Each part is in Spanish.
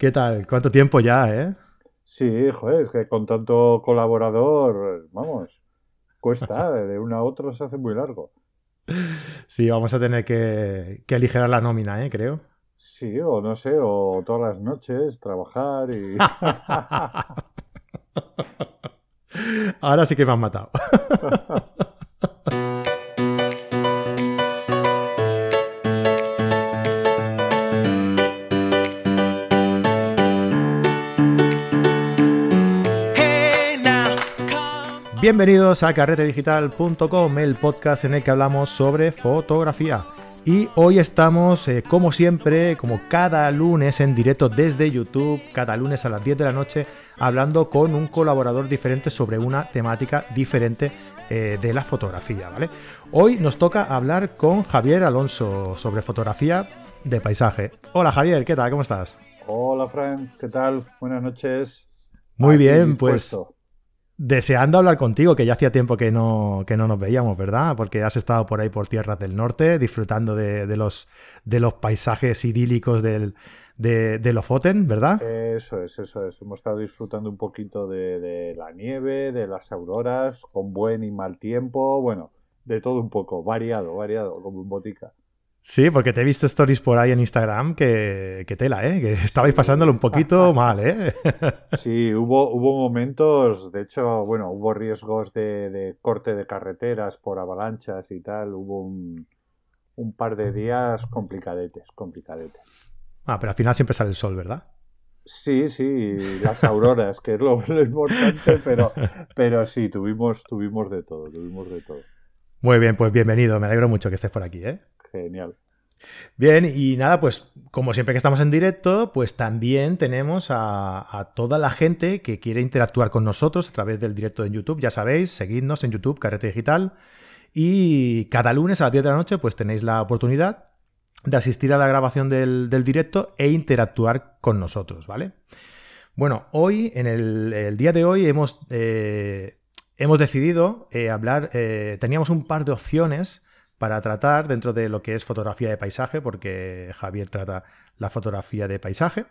¿Qué tal? ¿Cuánto tiempo ya, eh? Sí, joder, es que con tanto colaborador, vamos, cuesta, de uno a otro se hace muy largo. Sí, vamos a tener que, que aligerar la nómina, ¿eh? Creo. Sí, o no sé, o todas las noches trabajar y... Ahora sí que me han matado. Bienvenidos a carretedigital.com, el podcast en el que hablamos sobre fotografía. Y hoy estamos, eh, como siempre, como cada lunes en directo desde YouTube, cada lunes a las 10 de la noche, hablando con un colaborador diferente sobre una temática diferente eh, de la fotografía, ¿vale? Hoy nos toca hablar con Javier Alonso sobre fotografía de paisaje. Hola Javier, ¿qué tal? ¿Cómo estás? Hola Frank, ¿qué tal? Buenas noches. Muy bien, pues deseando hablar contigo, que ya hacía tiempo que no, que no nos veíamos, ¿verdad? Porque has estado por ahí por tierras del norte, disfrutando de, los, de los paisajes idílicos del, de, de Lofoten, ¿verdad? Eso es, eso es. Hemos estado disfrutando un poquito de, de, la nieve, de las auroras, con buen y mal tiempo, bueno, de todo un poco, variado, variado, como un botica. Sí, porque te he visto stories por ahí en Instagram que, tela, ¿eh? Que estabais pasándolo un poquito mal, ¿eh? Sí, hubo, hubo momentos, de hecho, bueno, hubo riesgos de, corte de carreteras por avalanchas y tal, hubo un, par de días complicadetes, complicadetes. Ah, pero al final siempre sale el sol, ¿verdad? Sí, sí, las auroras, que es lo, importante, pero, pero sí, tuvimos, tuvimos de todo, tuvimos de todo. Muy bien, pues bienvenido, me alegro mucho que estés por aquí, ¿eh? Genial. Bien, y nada, pues como siempre que estamos en directo, pues también tenemos a, toda la gente que quiere interactuar con nosotros a través del directo en YouTube. Ya sabéis, seguidnos en YouTube, Carrete Digital. Y cada lunes a las 10 de la noche, pues tenéis la oportunidad de asistir a la grabación del, directo e interactuar con nosotros, ¿vale? Bueno, hoy, en el, día de hoy, hemos, eh, hemos decidido eh, hablar, eh, teníamos un par de opciones para tratar dentro de lo que es fotografía de paisaje, porque Javier trata la fotografía de paisaje.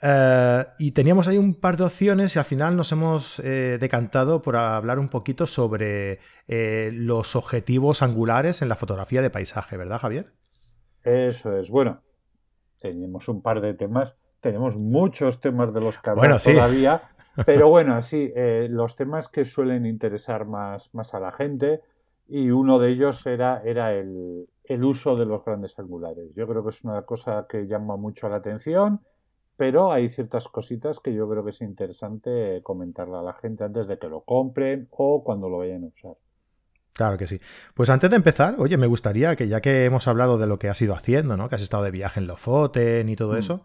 Eh, y teníamos ahí un par de opciones y al final nos hemos eh, decantado por hablar un poquito sobre eh, los objetivos angulares en la fotografía de paisaje, ¿verdad, Javier? Eso es. Bueno, tenemos un par de temas, tenemos muchos temas de los que hablar todavía, pero bueno, así, los temas que suelen interesar más, más a la gente, y uno de ellos era, era el, uso de los grandes angulares. Yo creo que es una cosa que llama mucho la atención, pero hay ciertas cositas que yo creo que es interesante comentarle a la gente antes de que lo compren o cuando lo vayan a usar. Claro que sí. Pues antes de empezar, oye, me gustaría que ya que hemos hablado de lo que has ido haciendo, ¿no? Que has estado de viaje en Lofoten y todo mm. eso,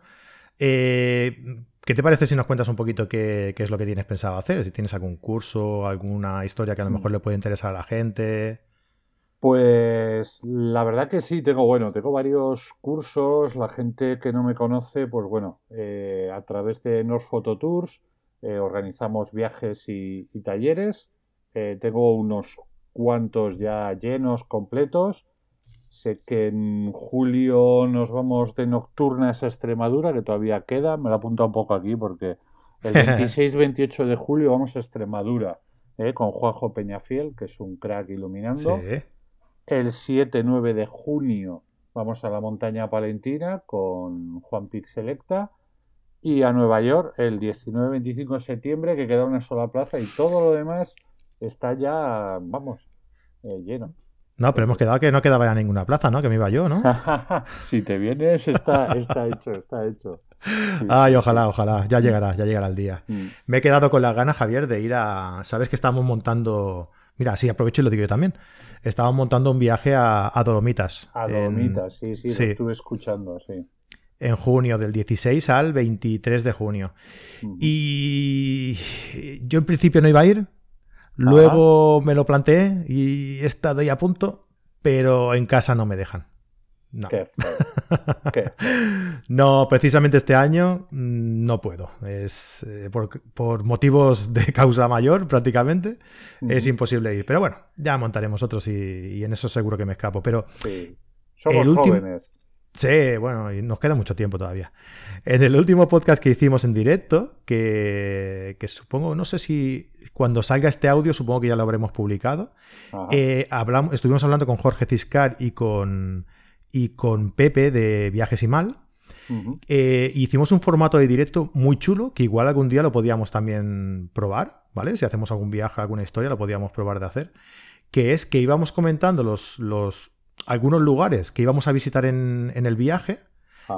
eh, ¿Qué te parece si nos cuentas un poquito qué, es lo que tienes pensado hacer? Si tienes algún curso, alguna historia que a lo mejor mm. le puede interesar a la gente. Pues la verdad que sí, tengo, bueno, tengo varios cursos. La gente que no me conoce, pues bueno, eh, a través de North Photo Tours eh, organizamos viajes y, talleres. Eh, tengo unos cuantos ya llenos, completos. Sé que en julio nos vamos de nocturnas a Extremadura, que todavía queda. Me lo apunto un poco aquí porque el 26-28 de julio vamos a Extremadura ¿eh? con Juanjo Peñafiel, que es un crack iluminando. El 7-9 de junio vamos a la montaña palentina con Juan Pix Selecta. Y a Nueva York el 19-25 de septiembre, que queda una sola plaza y todo lo demás está ya, vamos, eh, lleno. No, pero hemos quedado que no quedaba ya ninguna plaza, ¿no? Que me iba yo, ¿no? si te vienes, está, está hecho, está hecho. Ay, ojalá, ojalá. Ya llegará, ya llegará el día. Mm. Me he quedado con las ganas, Javier, de ir a. Sabes que estábamos montando. Mira, sí, aprovecho y lo digo yo también. Estábamos montando un viaje a, Dolomitas. A Dolomitas, sí, sí, lo estuve escuchando, sí. En junio, del 16 al 23 de junio. Y yo en principio no iba a ir, Luego me lo planteé y he estado ahí a punto, pero en casa no me dejan. No. no, precisamente este año mm, no puedo. Es eh, por, motivos de causa mayor, prácticamente. Es imposible ir. Pero bueno, ya montaremos otros y, en eso seguro que me escapo. Pero sí. Somos jóvenes. Sí, bueno, y nos queda mucho tiempo todavía. En el último podcast que hicimos en directo, que, supongo, no sé si cuando salga este audio, supongo que ya lo habremos publicado, eh, hablamos, estuvimos hablando con Jorge Ciscar y con, y con Pepe de Viajes y Mal. Eh, hicimos un formato de directo muy chulo, que igual algún día lo podíamos también probar, ¿vale? Si hacemos algún viaje, alguna historia, lo podíamos probar de hacer. Que es que íbamos comentando los, los algunos lugares que íbamos a visitar en, el viaje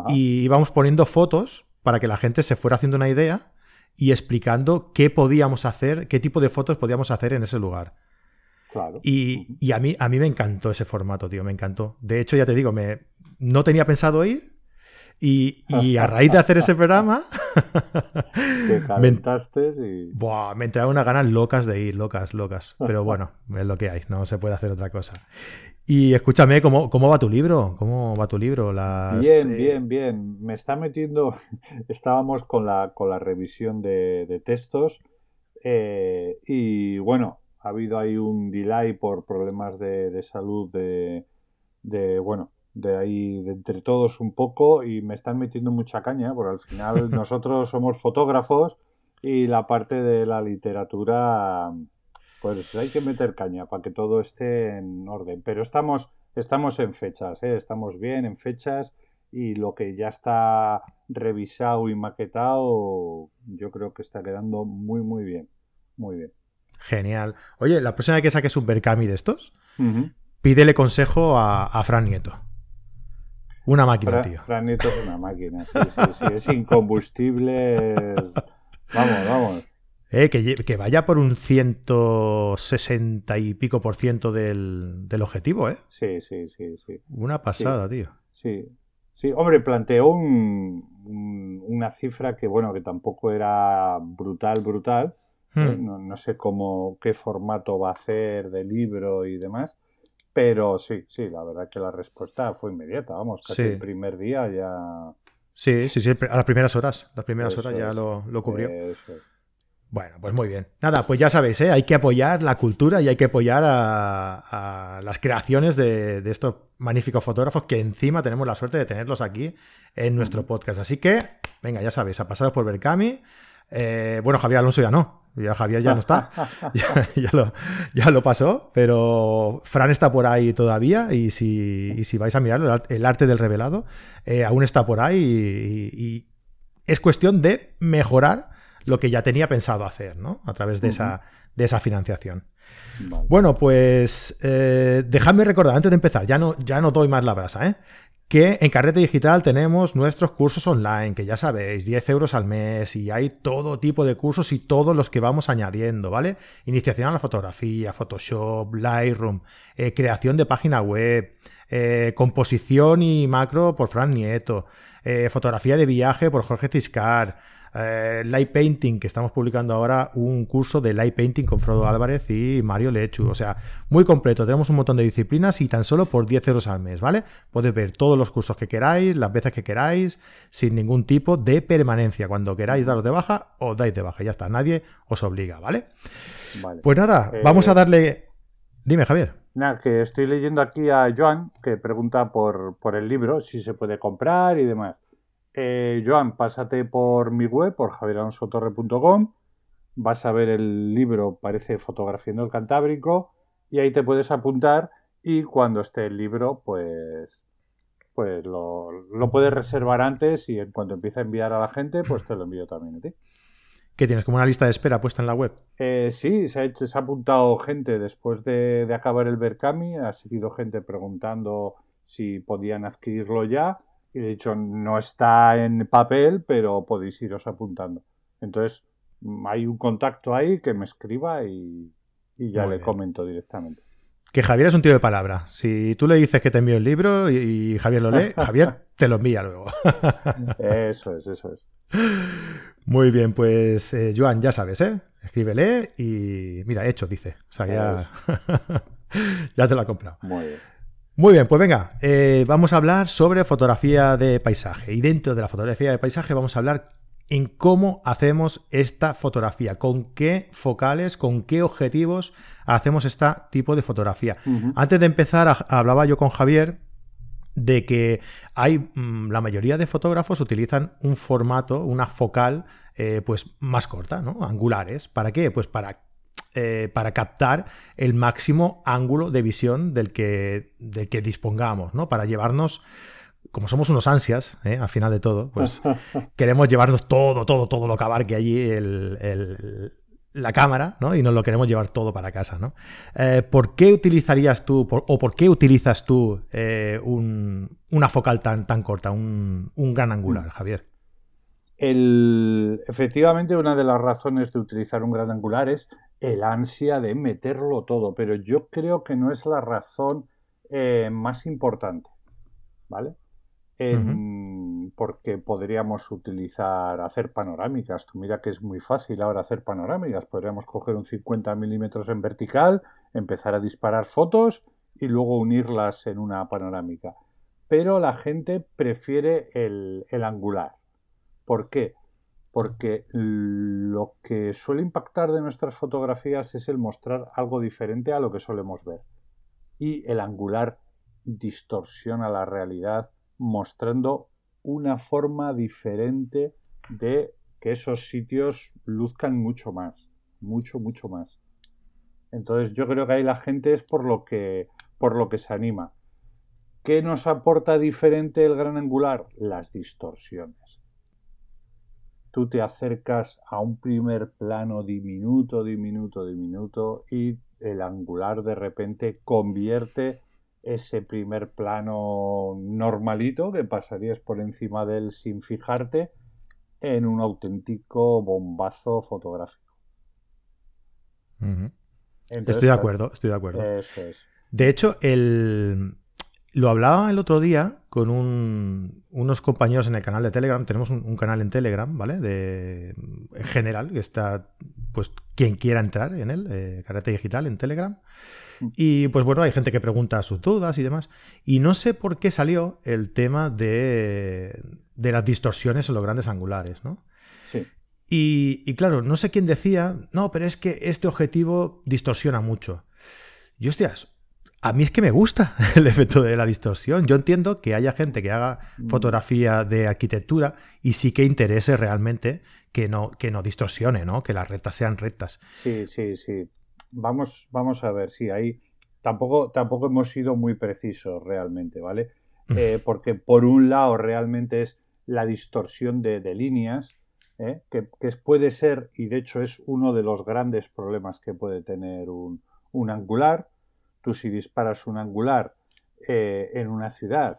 y íbamos poniendo fotos para que la gente se fuera haciendo una idea y explicando qué podíamos hacer, qué tipo de fotos podíamos hacer en ese lugar. Y, a, mí, a mí me encantó ese formato, tío, me encantó. De hecho, ya te digo, me, no tenía pensado ir y, a raíz de hacer ese programa... me, y... Buah, me entraron unas ganas locas de ir, locas, locas. Pero bueno, es lo que hay, no se puede hacer otra cosa. Y escúchame, ¿cómo, cómo va tu libro? ¿Cómo va tu libro? Bien, eh, bien, bien. Me está metiendo. Estábamos con la, con la revisión de, textos. Eh, y bueno, ha habido ahí un delay por problemas de, salud de, de, bueno, de ahí de entre todos un poco y me están metiendo mucha caña, porque al final nosotros somos fotógrafos y la parte de la literatura pues hay que meter caña para que todo esté en orden. Pero estamos, estamos en fechas, ¿eh? estamos bien en fechas y lo que ya está revisado y maquetado, yo creo que está quedando muy, muy bien. Muy bien. Genial. Oye, la próxima vez que saques un Berkami de estos, pídele consejo a, Fran Nieto. Una máquina, tío. Fran Nieto es una máquina, sí, sí, sí. Es incombustible. Vamos, vamos. Eh, que, vaya por un 160 y pico por ciento del, objetivo, ¿eh? Sí, sí, sí, sí. Una pasada, tío. Sí, sí. Hombre, planteó una cifra que, bueno, que tampoco era brutal, brutal. ¿eh? Hmm. No, sé cómo, qué formato va a hacer de libro y demás. Pero sí, sí, la verdad que la respuesta fue inmediata, vamos, casi el primer día ya... Sí, sí, sí, a las primeras horas, las primeras horas ya lo, lo cubrió. Bueno, pues muy bien. Nada, pues ya sabéis, ¿eh? hay que apoyar la cultura y hay que apoyar a, las creaciones de, estos magníficos fotógrafos que encima tenemos la suerte de tenerlos aquí en nuestro podcast. Así que, venga, ya sabéis, ha pasado por Berkami. Eh, bueno, Javier Alonso ya no, ya Javier ya no está, ya, lo, pasó, pero Fran está por ahí todavía y si, si vais a mirar el arte del revelado, eh, aún está por ahí y es cuestión de mejorar lo que ya tenía pensado hacer, ¿no? A través de, esa, de esa financiación. Bueno, pues eh, dejadme recordar, antes de empezar, ya no, ya no doy más la brasa, ¿eh? Que en Carrete Digital tenemos nuestros cursos online, que ya sabéis, 10 euros al mes y hay todo tipo de cursos y todos los que vamos añadiendo, ¿vale? Iniciación a la fotografía, Photoshop, Lightroom, eh, creación de página web, eh, composición y macro por Fran Nieto, eh, fotografía de viaje por Jorge Ciscar, eh, light Painting, que estamos publicando ahora un curso de Light Painting con Frodo Álvarez y Mario Lechu. O sea, muy completo. Tenemos un montón de disciplinas y tan solo por 10 euros al mes, ¿vale? Podéis ver todos los cursos que queráis, las veces que queráis, sin ningún tipo de permanencia. Cuando queráis daros de baja, os dais de baja. Ya está, nadie os obliga, ¿vale? Pues nada, vamos a eh, darle. Dime, Javier. Nada, que estoy leyendo aquí a Joan, que pregunta por, por el libro, si se puede comprar y demás. Eh, Joan, pásate por mi web, por javieralonsotorre.com. Vas a ver el libro, parece Fotografiando el Cantábrico, y ahí te puedes apuntar. Y cuando esté el libro, pues, pues lo, puedes reservar antes y en cuanto empiece a enviar a la gente, pues te lo envío también a ti. ¿Qué tienes? ¿Como una lista de espera puesta en la web? Eh, sí, se ha, se ha, apuntado gente después de, de acabar el Berkami. Ha seguido gente preguntando si podían adquirirlo ya y de hecho no está en papel, pero podéis iros apuntando. Entonces, mm, hay un contacto ahí que me escriba y, ya le comento directamente. Que Javier es un tío de palabra. Si tú le dices que te envío el libro y, Javier lo lee, Javier te lo envía luego. eso es, eso es. Muy bien, pues eh, Joan, ya sabes, ¿eh? Escríbele y mira, hecho, dice. O sea, ya, ya te lo ha comprado. Muy bien. Muy bien, pues venga, eh, vamos a hablar sobre fotografía de paisaje. Y dentro de la fotografía de paisaje vamos a hablar en cómo hacemos esta fotografía, con qué focales, con qué objetivos hacemos este tipo de fotografía. Antes de empezar, hablaba yo con Javier de que hay mm, la mayoría de fotógrafos utilizan un formato, una focal, eh, pues más corta, ¿no? Angulares. ¿Para qué? Pues para eh, para captar el máximo ángulo de visión del que, del que dispongamos, ¿no? Para llevarnos, como somos unos ansias, ¿eh? al final de todo, pues queremos llevarnos todo, todo, todo lo que abarque allí el, la cámara, ¿no? Y nos lo queremos llevar todo para casa, ¿no? Eh, ¿Por qué utilizarías tú, o por qué utilizas tú una focal tan, tan corta, un, un gran angular, Javier? El, efectivamente, una de las razones de utilizar un gran angular es el ansia de meterlo todo, pero yo creo que no es la razón eh, más importante, ¿vale? Porque podríamos utilizar, hacer panorámicas. Tú mira que es muy fácil ahora hacer panorámicas. Podríamos coger un 50 milímetros en vertical, empezar a disparar fotos y luego unirlas en una panorámica. Pero la gente prefiere el angular. ¿Por qué? Porque lo que suele impactar de nuestras fotografías es el mostrar algo diferente a lo que solemos ver. Y el angular distorsiona la realidad mostrando una forma diferente de que esos sitios luzcan mucho más, mucho, mucho más. Entonces yo creo que ahí la gente es por lo que, por lo que se anima. ¿Qué nos aporta diferente el gran angular? Las distorsiones tú te acercas a un primer plano diminuto, diminuto, diminuto y el angular de repente convierte ese primer plano normalito que pasarías por encima de él sin fijarte en un auténtico bombazo fotográfico. estoy de acuerdo, estoy de acuerdo. De hecho, el, lo hablaba el otro día con unos compañeros en el canal de Telegram. Tenemos un, canal en Telegram, ¿vale? De, en general, que está, pues, quien quiera entrar en él, eh, Digital en Telegram. Mm. Y pues bueno, hay gente que pregunta sus dudas y demás. Y no sé por qué salió el tema de, de las distorsiones en los grandes angulares, ¿no? Sí. Y, y claro, no sé quién decía, no, pero es que este objetivo distorsiona mucho. Y hostias, a mí es que me gusta el efecto de la distorsión. Yo entiendo que haya gente que haga mm. fotografía de arquitectura y sí que interese realmente que no, que no distorsione, ¿no? Que las rectas sean rectas. Sí, sí, sí. Vamos, vamos a ver, sí, ahí tampoco, tampoco hemos sido muy precisos realmente, ¿vale? Eh, porque por un lado realmente es la distorsión de, líneas, ¿eh? que, puede ser, y de hecho es uno de los grandes problemas que puede tener un, un angular, Tú si disparas un angular eh, en una ciudad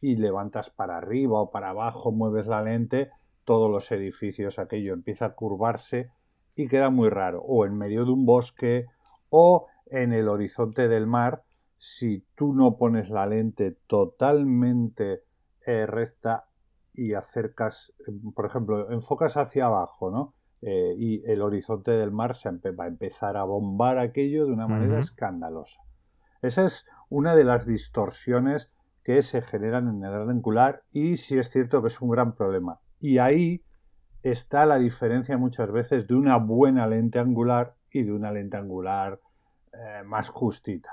y levantas para arriba o para abajo, mueves la lente, todos los edificios, aquello empieza a curvarse y queda muy raro. O en medio de un bosque o en el horizonte del mar, si tú no pones la lente totalmente eh, recta y acercas, por ejemplo, enfocas hacia abajo, ¿no? Eh, y el horizonte del mar se va a empezar a bombar aquello de una manera escandalosa. Esa es una de las distorsiones que se generan en el gran angular y sí es cierto que es un gran problema. Y ahí está la diferencia muchas veces de una buena lente angular y de una lente angular eh, más justita.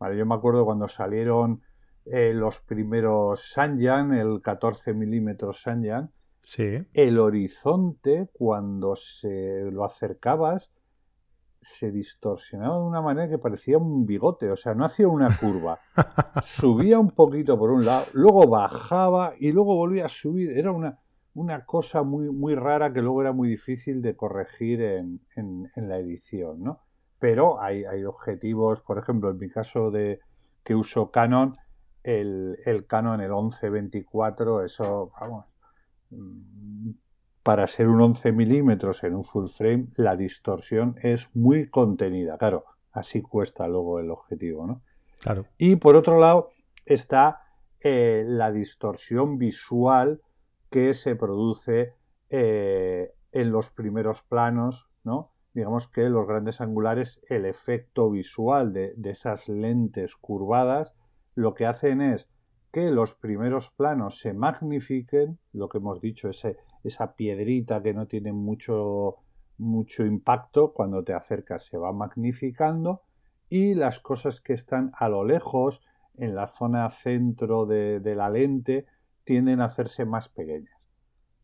yo me acuerdo cuando salieron eh, los primeros Sanyan, el 14 milímetros Sanyan, sí. el horizonte cuando se lo acercabas se distorsionaba de una manera que parecía un bigote, o sea, no hacía una curva. Subía un poquito por un lado, luego bajaba y luego volvía a subir. Era una, una cosa muy, muy rara que luego era muy difícil de corregir en, en, la edición, ¿no? Pero hay, hay, objetivos, por ejemplo, en mi caso de que uso Canon, el, el Canon, el 1124, eso, vamos, para ser un 11 milímetros en un full frame, la distorsión es muy contenida. Claro, así cuesta luego el objetivo, ¿no? Claro. Y por otro lado está eh, la distorsión visual que se produce eh, en los primeros planos, ¿no? Digamos que los grandes angulares, el efecto visual de, de esas lentes curvadas, lo que hacen es que los primeros planos se magnifiquen, lo que hemos dicho, ese, esa piedrita que no tiene mucho, mucho impacto, cuando te acercas se va magnificando y las cosas que están a lo lejos, en la zona centro de, la lente tienden a hacerse más pequeñas.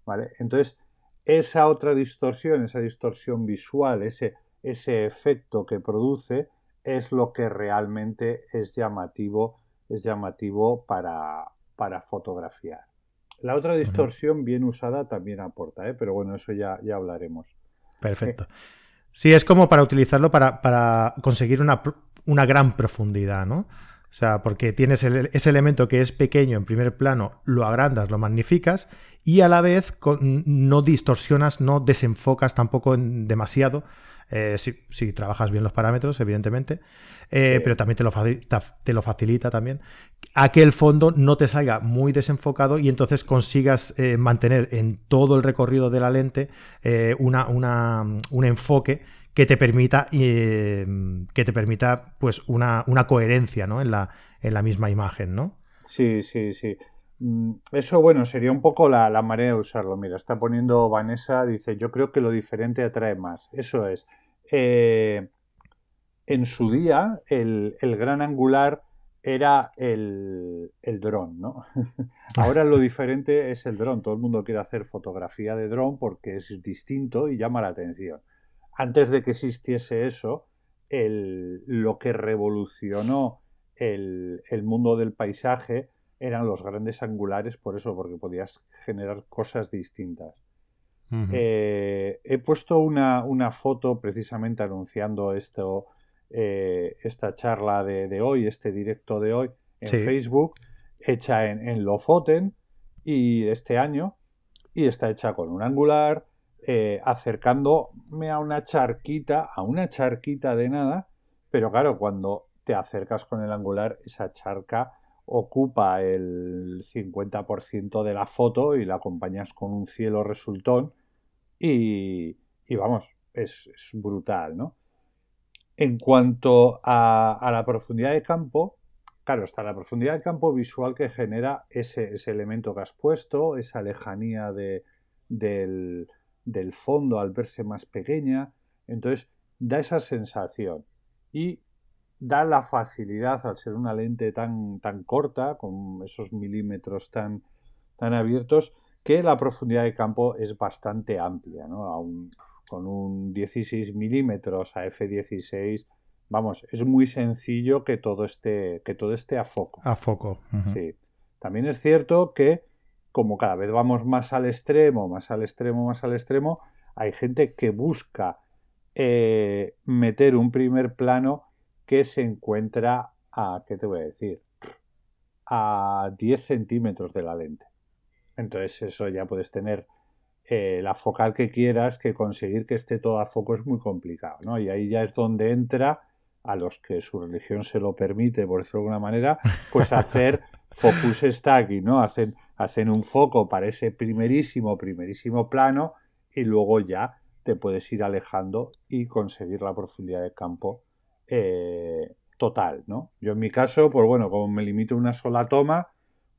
¿vale? Entonces, esa otra distorsión, esa distorsión visual, ese, ese efecto que produce, es lo que realmente es llamativo, es llamativo para, para fotografiar. La otra distorsión bien usada también aporta, ¿eh? pero bueno, eso ya, ya hablaremos. Perfecto. Sí, es como para utilizarlo para, conseguir una, una, gran profundidad, ¿no? O sea, porque tienes ese elemento que es pequeño en primer plano, lo agrandas, lo magnificas y a la vez no distorsionas, no desenfocas tampoco demasiado eh, si, trabajas bien los parámetros, evidentemente, eh, pero también te lo, facilita, te lo, facilita, también a que el fondo no te salga muy desenfocado y entonces consigas eh, mantener en todo el recorrido de la lente una, un enfoque que te permita, que te permita pues una, una coherencia ¿no? en, la, en la misma imagen, ¿no? Sí, sí, sí. Mm, eso, bueno, sería un poco la, la, manera de usarlo. Mira, está poniendo Vanessa, dice, yo creo que lo diferente atrae más. Eso es. Eh, en su día, el, gran angular era el, el dron, ¿no? Ahora lo diferente es el dron. Todo el mundo quiere hacer fotografía de dron porque es distinto y llama la atención. Antes de que existiese eso, el, lo que revolucionó el, el mundo del paisaje eran los grandes angulares, por eso, porque podías generar cosas distintas. Eh, he puesto una, foto precisamente anunciando esto, eh, esta charla de, hoy, este directo de hoy, en Facebook, hecha en, en, Lofoten y este año, y está hecha con un angular, eh, acercándome a una charquita, a una charquita de nada, pero claro, cuando te acercas con el angular, esa charca ocupa el 50% de la foto y la acompañas con un cielo resultón y, vamos, es, brutal, ¿no? En cuanto a, la profundidad de campo, claro, está la profundidad de campo visual que genera ese, elemento que has puesto, esa lejanía de, del, del fondo al verse más pequeña, entonces da esa sensación y da la facilidad al ser una lente tan, tan corta, con esos milímetros tan, tan abiertos, que la profundidad de campo es bastante amplia, ¿no? con un 16 milímetros a f16, vamos, es muy sencillo que todo esté, que todo esté a foco. A foco. Sí. También es cierto que como cada vez vamos más al extremo, más al extremo, más al extremo, hay gente que busca eh, meter un primer plano que se encuentra a, ¿qué te voy a decir? A 10 centímetros de la lente. Entonces eso ya puedes tener eh, la focal que quieras, que conseguir que esté todo a foco es muy complicado, ¿no? Y ahí ya es donde entra a los que su religión se lo permite, por decirlo de alguna manera, pues hacer focus stacking, ¿no? Hacen, hacen un foco para ese primerísimo, primerísimo plano y luego ya te puedes ir alejando y conseguir la profundidad de campo eh, total, ¿no? Yo en mi caso, pues bueno, como me limito a una sola toma,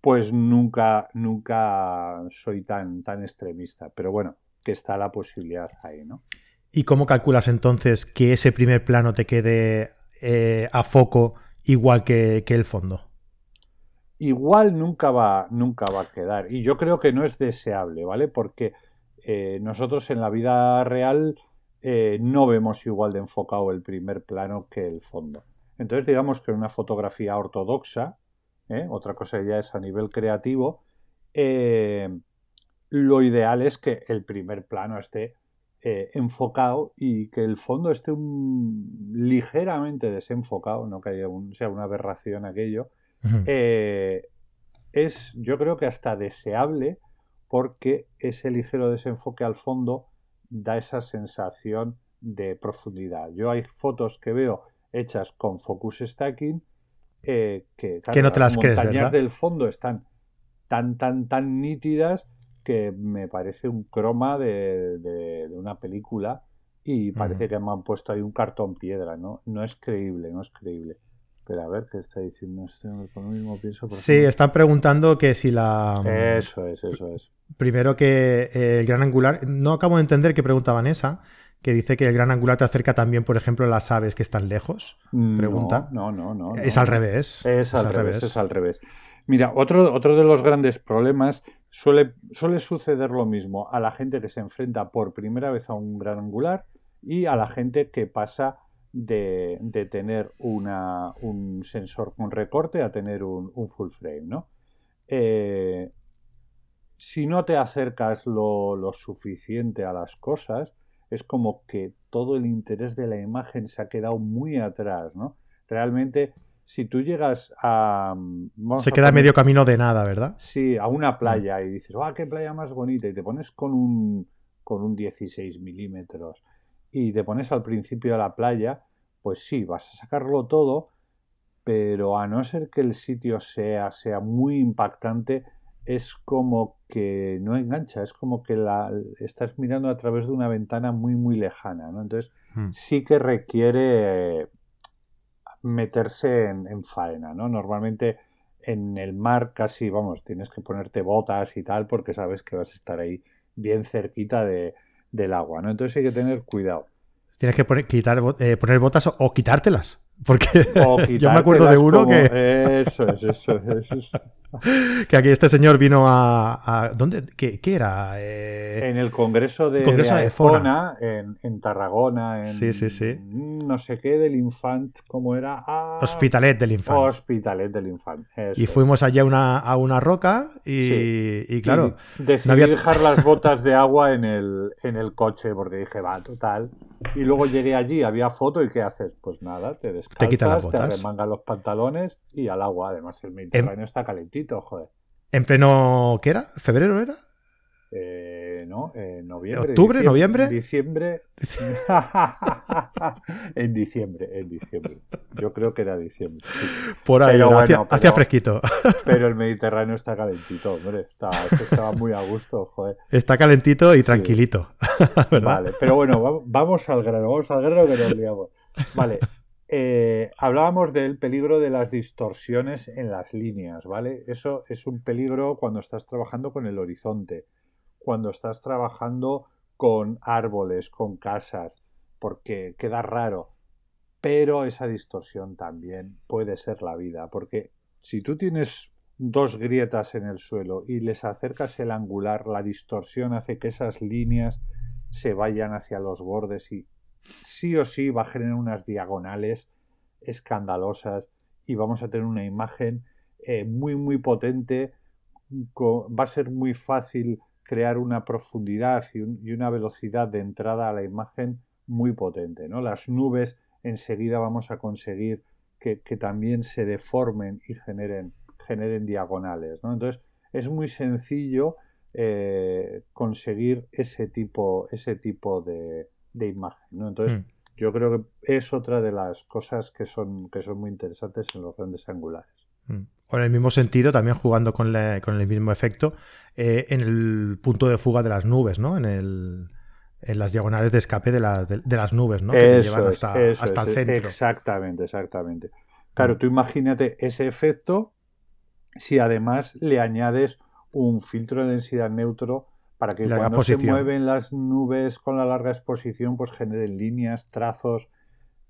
pues nunca, nunca soy tan, tan extremista. Pero bueno, que está la posibilidad ahí, ¿no? ¿Y cómo calculas entonces que ese primer plano te quede eh, a foco igual que, el fondo? Igual nunca va, nunca va a quedar. Y yo creo que no es deseable, ¿vale? Porque eh, nosotros en la vida real eh, no vemos igual de enfocado el primer plano que el fondo. Entonces, digamos que en una fotografía ortodoxa, ¿eh? otra cosa ya es a nivel creativo, eh, lo ideal es que el primer plano esté enfocado y que el fondo esté ligeramente desenfocado, no que haya sea una aberración aquello. es, yo creo que hasta deseable porque ese ligero desenfoque al fondo da esa sensación de profundidad. Yo hay fotos que veo hechas con focus stacking eh, que, no te las, las montañas del fondo están tan, tan, tan nítidas que me parece un croma de, una película y parece que me han puesto ahí un cartón piedra, ¿no? No es creíble, no es creíble. Pero a ver, ¿qué está diciendo este mismo pienso. sí, están preguntando que si la. Eso es, eso es. Primero que eh, el gran angular. No acabo de entender qué pregunta Vanessa. Que dice que el gran angular te acerca también, por ejemplo, a las aves que están lejos. Pregunta. No, no, no. es al revés. Es, al, revés, es al revés. Mira, otro, otro de los grandes problemas suele, suele suceder lo mismo a la gente que se enfrenta por primera vez a un gran angular y a la gente que pasa de, tener una, un sensor con recorte a tener un, full frame, ¿no? Eh, si no te acercas lo, lo, suficiente a las cosas, es como que todo el interés de la imagen se ha quedado muy atrás, ¿no? Realmente si tú llegas a... Se queda medio camino de nada, ¿verdad? Sí, a una playa y dices, ¡ah, qué playa más bonita! Y te pones con un, con un 16 milímetros y te pones al principio de la playa, pues sí, vas a sacarlo todo, pero a no ser que el sitio sea, sea muy impactante, es como que no engancha, es como que la, estás mirando a través de una ventana muy, muy lejana, ¿no? Entonces, hmm. sí que requiere meterse en, faena, ¿no? Normalmente en el mar casi, vamos, tienes que ponerte botas y tal porque sabes que vas a estar ahí bien cerquita de, del agua, ¿no? Entonces hay que tener cuidado. Tienes que poner, quitar, eh, poner botas o, quitártelas. Porque yo me acuerdo de uno que... Eso es, eso es. Eso que aquí este señor vino a. ¿Dónde? ¿Qué, era? Eh, en el Congreso de, Congreso de, Fona, en, Tarragona, en. Sí, sí, sí. No sé qué del Infant, ¿cómo era? Ah, Hospitalet del Infant. Hospitalet del Infant. y fuimos allá a una, a una roca y, claro. decidí dejar las botas de agua en el, en el coche porque dije, va, total. Y luego llegué allí, había foto y ¿qué haces? Pues nada, te descalzas, te, te remangas los pantalones y al agua. Además, el Mediterráneo em- está calentito joder. ¿En pleno qué era? ¿Febrero era? Eh, no, en noviembre. ¿Octubre? ¿Noviembre? Diciembre. en diciembre, en diciembre. Yo creo que era diciembre. Por ahí, hacía, fresquito. pero el Mediterráneo está calentito, hombre. estaba muy a gusto, joder. Está calentito y tranquilito. Vale, pero bueno, vamos al grano, vamos al grano que nos liamos. Vale, eh, hablábamos del peligro de las distorsiones en las líneas, ¿vale? Eso es un peligro cuando estás trabajando con el horizonte, cuando estás trabajando con árboles, con casas, porque queda raro. Pero esa distorsión también puede ser la vida, porque si tú tienes dos grietas en el suelo y les acercas el angular, la distorsión hace que esas líneas se vayan hacia los bordes y sí o sí va a generar unas diagonales escandalosas y vamos a tener una imagen eh, muy muy potente va a ser muy fácil crear una profundidad y, una velocidad de entrada a la imagen muy potente ¿no? las nubes enseguida vamos a conseguir que, también se deformen y generen, generen diagonales ¿no? entonces es muy sencillo eh, conseguir ese tipo ese tipo de, de imagen. ¿no? Entonces, mm. yo creo que es otra de las cosas que son, que son muy interesantes en los grandes angulares. Mm. O en el mismo sentido, también jugando con, con el mismo efecto, eh, en el punto de fuga de las nubes, ¿no? En el en las diagonales de escape de, de, las nubes, ¿no? Que llevan hasta, hasta el centro. Exactamente, exactamente. Claro, mm. tú imagínate ese efecto si además le añades un filtro de densidad neutro para que cuando se mueven las nubes con la larga exposición, pues generen líneas, trazos.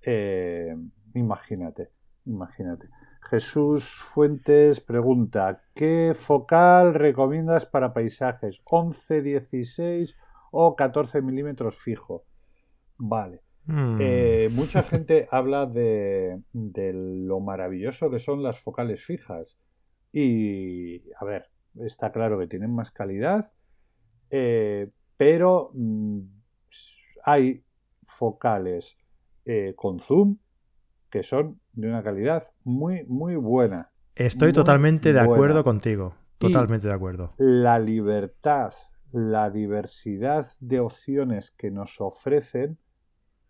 Eh, imagínate, imagínate. Jesús Fuentes pregunta, ¿qué focal recomiendas para paisajes? ¿11, 16 o 14 milímetros fijo? Vale. Hmm. Eh, mucha gente habla de, de, lo maravilloso que son las focales fijas. Y, a ver, está claro que tienen más calidad, eh, pero mm, hay focales eh, con zoom que son de una calidad muy, muy buena. Estoy totalmente de acuerdo contigo. Totalmente de acuerdo. La libertad, la diversidad de opciones que nos ofrecen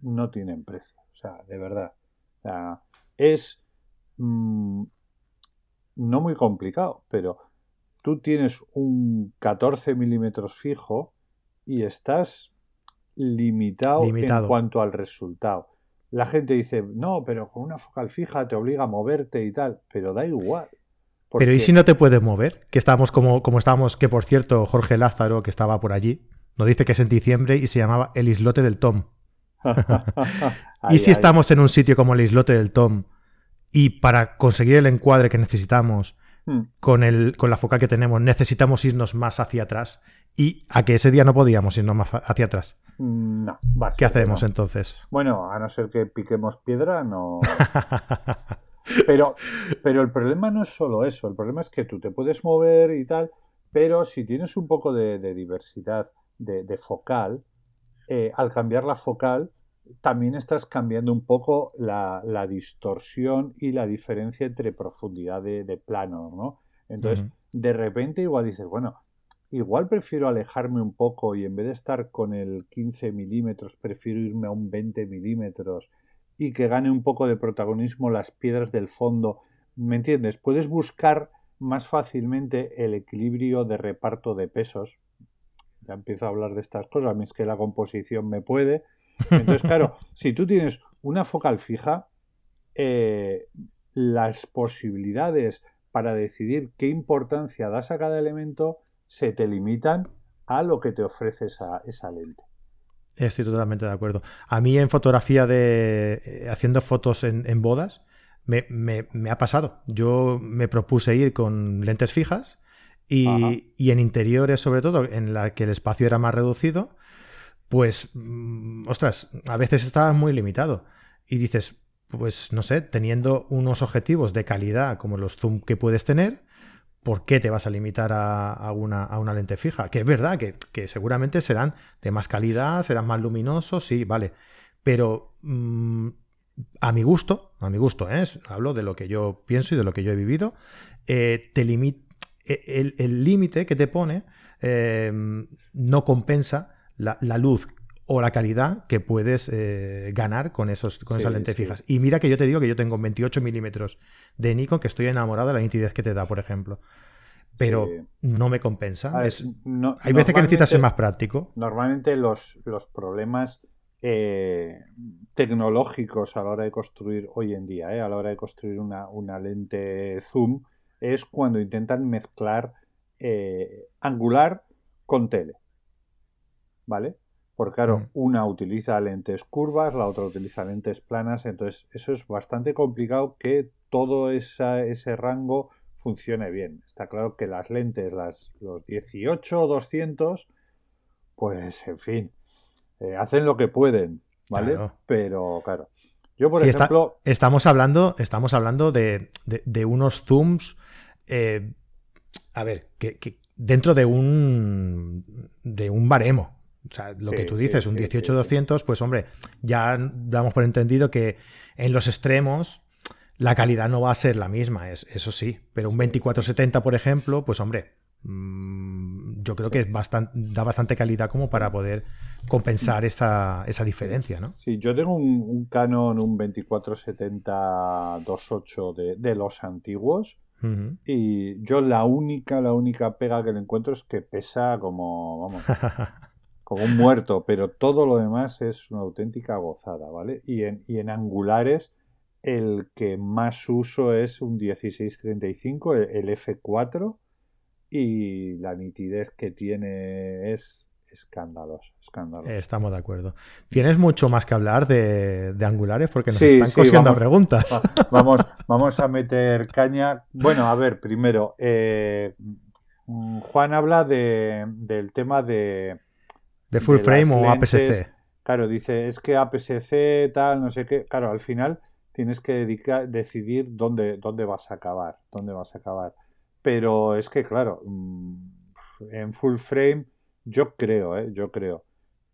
no tienen precio. O sea, de verdad. es mm, no muy complicado, pero tú tienes un 14 milímetros fijo y estás limitado, en cuanto al resultado. La gente dice, no, pero con una focal fija te obliga a moverte y tal, pero da igual. Pero ¿y si no te puedes mover? Que estábamos como, como estábamos, que por cierto, Jorge Lázaro, que estaba por allí, nos dice que es en diciembre y se llamaba El Islote del Tom. y si estamos en un sitio como el islote del Tom y para conseguir el encuadre que necesitamos. Con, el, con la focal que tenemos necesitamos irnos más hacia atrás y a que ese día no podíamos irnos más hacia atrás. Mm, no, ¿Qué hacemos entonces? Bueno, a no ser que piquemos piedra, no. pero, pero el problema no es solo eso. El problema es que tú te puedes mover y tal, pero si tienes un poco de, diversidad de, focal, eh, al cambiar la focal, también estás cambiando un poco la, distorsión y la diferencia entre profundidad de, plano, ¿no? Entonces, de repente igual dices, bueno, igual prefiero alejarme un poco y en vez de estar con el 15 milímetros, prefiero irme a un 20 milímetros y que gane un poco de protagonismo las piedras del fondo. ¿Me entiendes? Puedes buscar más fácilmente el equilibrio de reparto de pesos. Ya empiezo a hablar de estas cosas, a mí es que la composición me puede. Entonces, claro, si tú tienes una focal fija, eh, las posibilidades para decidir qué importancia das a cada elemento se te limitan a lo que te ofrece esa, esa lente. Estoy totalmente de acuerdo. A mí en fotografía de eh, haciendo fotos en, bodas me, ha pasado. Yo me propuse ir con lentes fijas y, y, en interiores sobre todo, en la que el espacio era más reducido, pues, mm, ostras, a veces estaba muy limitado. Y dices, pues no sé, teniendo unos objetivos de calidad como los zoom que puedes tener, ¿por qué te vas a limitar a, una, lente fija? Que es verdad que, seguramente serán de más calidad, serán más luminosos, sí, vale. Pero mm, a mi gusto, a mi gusto, ¿eh? hablo de lo que yo pienso y de lo que yo he vivido, eh, te e, el límite que te pone eh, no compensa la, la, luz o la calidad que puedes eh, ganar con, esos, con esas lentes fijas. Y mira que yo te digo que yo tengo 28 milímetros de Nikon, que estoy enamorado de la nitidez que te da, por ejemplo. Pero no me compensa. hay veces que necesitas ser más práctico. Normalmente los, los problemas eh, tecnológicos a la hora de construir hoy en día, eh, a la hora de construir una, una lente zoom, es cuando intentan mezclar angular con tele. ¿Vale? Porque claro, mm. una utiliza lentes curvas, la otra utiliza lentes planas, entonces eso es bastante complicado que todo ese rango funcione bien. Está claro que las lentes, las, los 18 o 200, pues en fin, eh, hacen lo que pueden, ¿vale? Pero claro, yo por ejemplo... estamos hablando, estamos hablando de, unos zooms, eh, a ver, que, dentro de un, de un baremo, o sea, lo que tú dices, un 18-200, pues hombre, ya damos por entendido que en los extremos la calidad no va a ser la misma, es, eso sí. Pero un 24-70, por ejemplo, pues hombre, mm, yo creo que es bastante, da bastante calidad como para poder compensar esa, esa diferencia, ¿no? Sí, yo tengo un, Canon, un 24-70-28 de, de los antiguos. Y yo la única, la única pega que le encuentro es que pesa como, vamos, como un muerto, pero todo lo demás es una auténtica gozada, ¿vale? Y en, y en angulares, el que más uso es un 1635, el, F4, y la nitidez que tiene es escándalos, escándalos. Estamos de acuerdo. ¿Tienes mucho más que hablar de, angulares? Porque nos están cosiendo preguntas. vamos, vamos a meter caña. Bueno, a ver, primero, eh, Juan habla de, del tema de, ¿De full frame o APS-C? Claro, dice, es que APS-C, tal, no sé qué. Claro, al final tienes que dedicar, decidir dónde, dónde vas a acabar, dónde vas a acabar. Pero es que, claro, mm, en full frame, yo creo, ¿eh? yo creo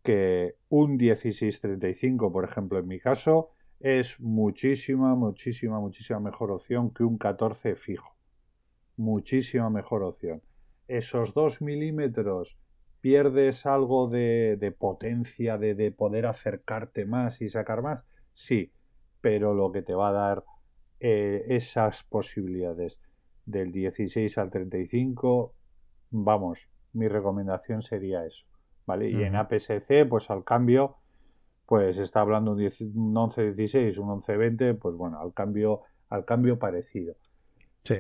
que un 1635, por ejemplo, en mi caso, es muchísima, muchísima, muchísima mejor opción que un 14 fijo. Muchísima mejor opción. Esos 2 milímetros ¿Pierdes algo de, potencia, de, poder acercarte más y sacar más? Sí, pero lo que te va a dar eh, esas posibilidades del 16 al 35, vamos, mi recomendación sería eso, ¿vale? Y en APS-C, pues al cambio, pues está hablando un, 11-16, un 11-20, pues bueno, al cambio, al cambio parecido.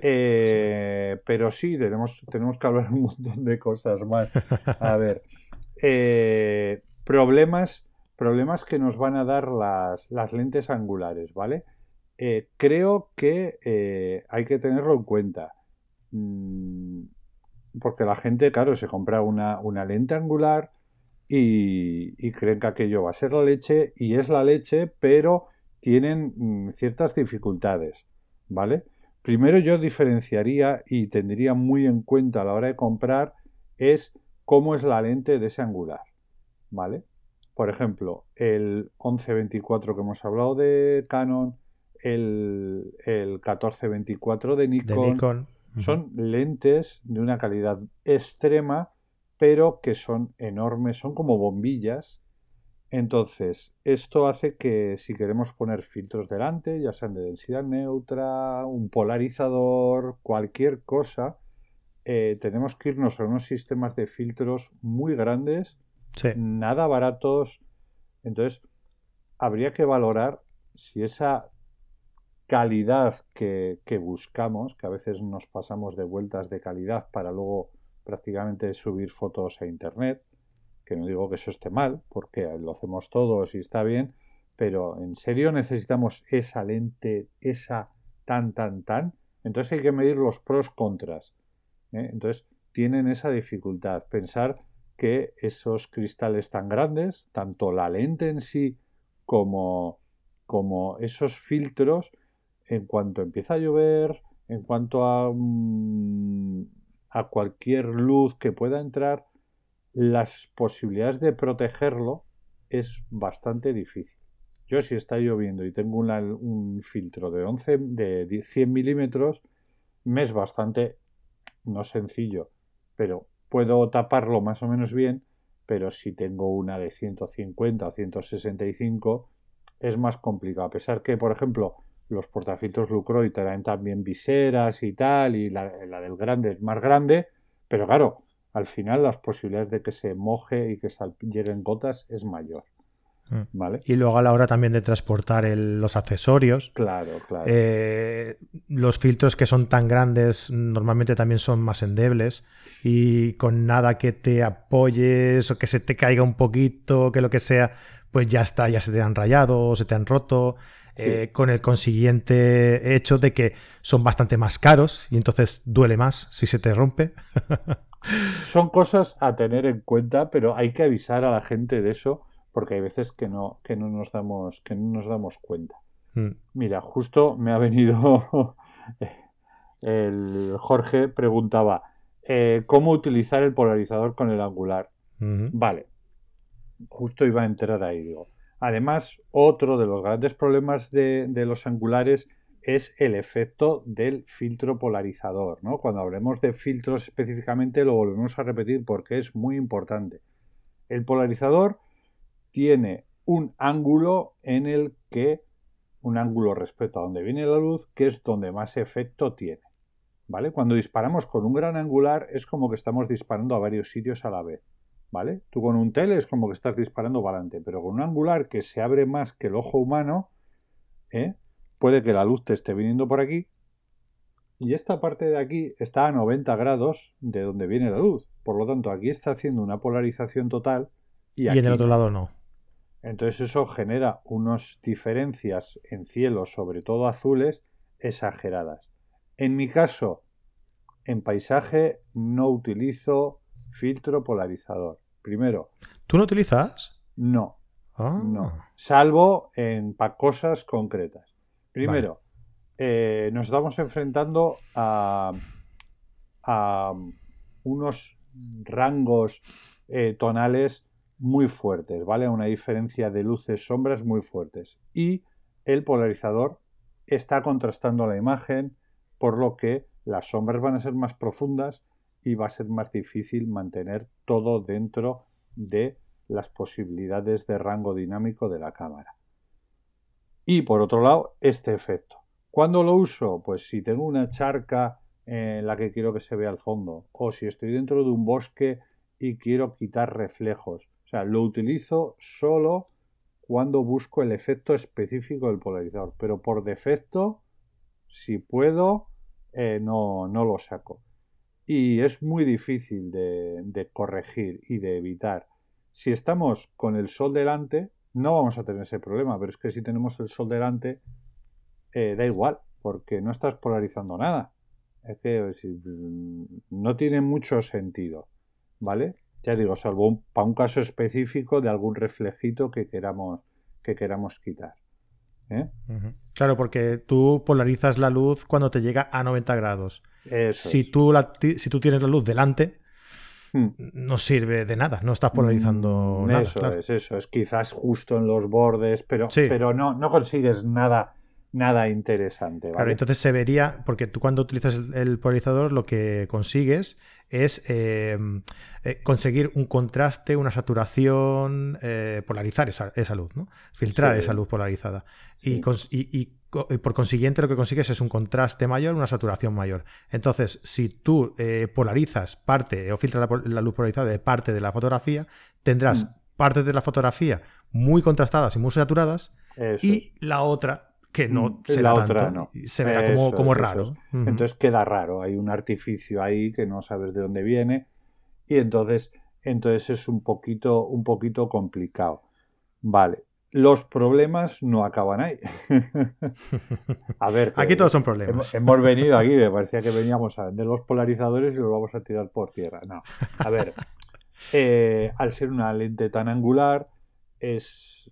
Eh, pero sí, tenemos, tenemos que hablar un montón de cosas más. A ver, eh, problemas, problemas que nos van a dar las, lentes angulares, ¿vale? Eh, creo que hay que tenerlo en cuenta. Mm, porque la gente, claro, se compra una, lente angular y, y, creen que aquello va a ser la leche y es la leche, pero tienen mm, ciertas dificultades, ¿vale? Primero yo diferenciaría y tendría muy en cuenta a la hora de comprar es cómo es la lente de ese angular, ¿vale? Por ejemplo, el 1124 que hemos hablado de Canon, el, el 1424 de Nikon, son lentes de una calidad extrema, pero que son enormes, son como bombillas. Entonces, esto hace que si queremos poner filtros delante, ya sean de densidad neutra, un polarizador, cualquier cosa, eh, tenemos que irnos a unos sistemas de filtros muy grandes nada baratos. Entonces, habría que valorar si esa calidad que, buscamos, que a veces nos pasamos de vueltas de calidad para luego prácticamente subir fotos a internet, que no digo que eso esté mal, porque lo hacemos todos y está bien, pero en serio necesitamos esa lente, esa tan, tan, tan. Entonces hay que medir los pros contras. ¿eh? Entonces tienen esa dificultad. Pensar que esos cristales tan grandes, tanto la lente en sí como, como esos filtros, en cuanto empieza a llover, en cuanto a, mm, a cualquier luz que pueda entrar, las posibilidades de protegerlo es bastante difícil. Yo si está lloviendo y tengo un filtro de 11 de 100 milímetros, me es bastante no sencillo, pero puedo taparlo más o menos bien, pero si tengo una de 150 o 165 es más complicado. A pesar que, por ejemplo, los portafiltros Lucroy traen también viseras y tal, y la, del grande es más grande, pero claro, al final las posibilidades de que se moje y que lleguen gotas es mayor. Mm. Y luego a la hora también de transportar los accesorios. Claro, claro. Eh, los filtros que son tan grandes normalmente también son más endebles y con nada que te apoyes o que se te caiga un poquito, que lo que sea, pues ya está, ya se te han rayado o se te han roto. Eh, con el consiguiente hecho de que son bastante más caros y entonces duele más si se te rompe. son cosas a tener en cuenta, pero hay que avisar a la gente de eso porque hay veces que no, que no, nos, damos, que no nos damos cuenta. Hmm. Mira, justo me ha venido el Jorge preguntaba eh, cómo utilizar el polarizador con el angular. Vale, justo iba a entrar ahí, digo. Además, otro de los grandes problemas de, los angulares es el efecto del filtro polarizador. ¿no? Cuando hablemos de filtros específicamente lo volvemos a repetir porque es muy importante. El polarizador tiene un ángulo en el que, un ángulo respecto a donde viene la luz, que es donde más efecto tiene. ¿Vale? Cuando disparamos con un gran angular es como que estamos disparando a varios sitios a la vez. ¿Vale? Tú con un tele es como que estás disparando para adelante, pero con un angular que se abre más que el ojo humano, ¿eh? puede que la luz te esté viniendo por aquí y esta parte de aquí está a 90 grados de donde viene la luz. Por lo tanto, aquí está haciendo una polarización total y, y en el otro lado no. Entonces eso genera unas diferencias en cielos, sobre todo azules, exageradas. En mi caso, en paisaje no utilizo filtro polarizador. Primero. ¿Tú no utilizas? No. Ah. No. Salvo en cosas concretas. Primero, eh, nos estamos enfrentando a, a unos rangos eh, tonales muy fuertes, ¿vale? Una diferencia de luces, sombras muy fuertes. Y el polarizador está contrastando la imagen, por lo que las sombras van a ser más profundas y va a ser más difícil mantener todo dentro de las posibilidades de rango dinámico de la cámara. Y por otro lado, este efecto. ¿Cuándo lo uso? Pues si tengo una charca en la que quiero que se vea al fondo, o si estoy dentro de un bosque y quiero quitar reflejos, o sea, lo utilizo solo cuando busco el efecto específico del polarizador, pero por defecto, si puedo, eh, no, no, lo saco. Y es muy difícil de, corregir y de evitar. Si estamos con el sol delante, no vamos a tener ese problema. Pero es que si tenemos el sol delante, eh, da igual, porque no estás polarizando nada. Es que mm, no tiene mucho sentido, ¿vale? Ya digo, salvo para un caso específico de algún reflejito que queramos, que queramos quitar. ¿Eh? Claro, porque tú polarizas la luz cuando te llega a 90 grados. si, tú si tú tienes la luz delante, hmm. no sirve de nada, no estás polarizando mm, nada. Eso es, eso es quizás justo en los bordes, pero, pero no, no consigues nada nada interesante. Claro, entonces se vería, porque tú cuando utilizas el, polarizador lo que consigues es em, eh, conseguir un contraste, una saturación, eh, polarizar esa, luz, ¿no? filtrar esa luz polarizada. Y, por consiguiente lo que consigues es un contraste mayor, una saturación mayor. Entonces, si tú eh, polarizas parte o filtras la, luz polarizada de parte de la fotografía, tendrás mm. parte de la fotografía muy contrastadas y muy saturadas y la otra que no mm, se la otra no. se verá como, raro. Entonces queda raro, hay un artificio ahí que no sabes de dónde viene y entonces, entonces es un poquito, un poquito complicado. Vale, los problemas no acaban ahí. a ver, aquí todos son problemas. Hemos, venido aquí, me parecía que veníamos a vender los polarizadores y los vamos a tirar por tierra. No, a ver, eh, al ser una lente tan angular, es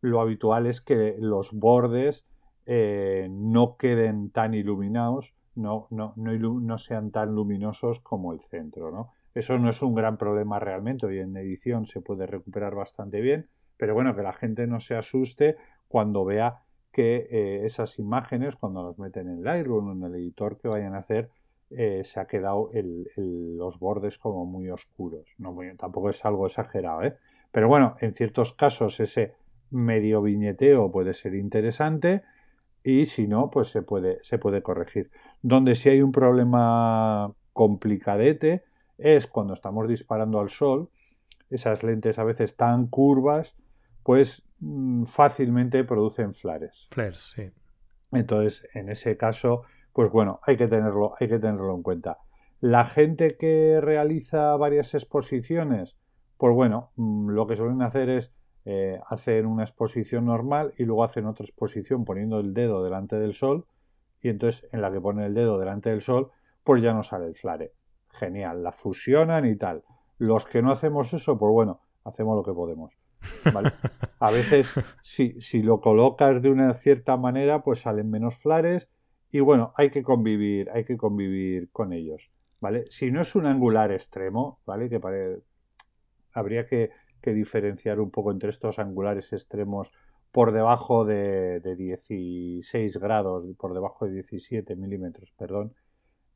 lo habitual es que los bordes eh, no queden tan iluminados, no, no, no, sean tan luminosos como el centro. ¿no? Eso no es un gran problema realmente. Hoy en edición se puede recuperar bastante bien, pero bueno, que la gente no se asuste cuando vea que eh, esas imágenes, cuando las meten en Lightroom o en el editor que vayan a hacer, eh, se ha quedado los bordes como muy oscuros. No tampoco es algo exagerado, ¿eh? Pero bueno, en ciertos casos ese medio viñeteo puede ser interesante y si no, pues se puede, se puede corregir. Donde si hay un problema complicadete es cuando estamos disparando al sol, esas lentes a veces tan curvas, pues mm, fácilmente producen flares. Flares, sí. Entonces, en ese caso, pues bueno, hay que tenerlo, hay que tenerlo en cuenta. La gente que realiza varias exposiciones, pues bueno, mm, lo que suelen hacer es eh, hacen una exposición normal y luego hacen otra exposición poniendo el dedo delante del sol y entonces en la que ponen el dedo delante del sol pues ya no sale el flare. Genial, la fusionan y tal. Los que no hacemos eso, pues bueno, hacemos lo que podemos. A veces si, si lo colocas de una cierta manera pues salen menos flares y bueno, hay que convivir, hay que convivir con ellos. ¿Vale? Si no es un angular extremo, ¿vale? Que habría que que diferenciar un poco entre estos angulares extremos por debajo de, 16 grados, por debajo de 17 milímetros, perdón,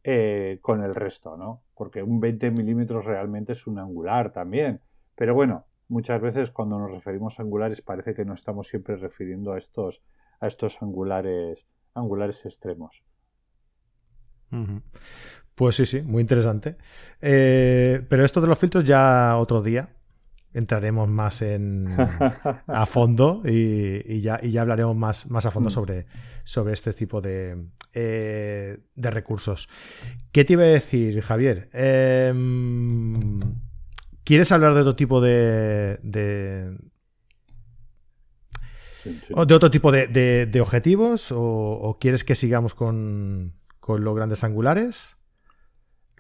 eh, con el resto, ¿no? Porque un 20 milímetros realmente es un angular también. Pero bueno, muchas veces cuando nos referimos a angulares parece que nos estamos siempre refiriendo a estos, a estos angulares, angulares extremos. Pues sí, sí, muy interesante. Eh, pero esto de los filtros ya otro día, entraremos más en, a fondo y, ya, ya hablaremos más, más a fondo mm. sobre, sobre este tipo de, eh, de recursos. ¿Qué te iba a decir, Javier? Em, ¿Quieres hablar de otro tipo de... de... ¿De otro tipo de, objetivos? O, quieres que sigamos con, con los grandes angulares?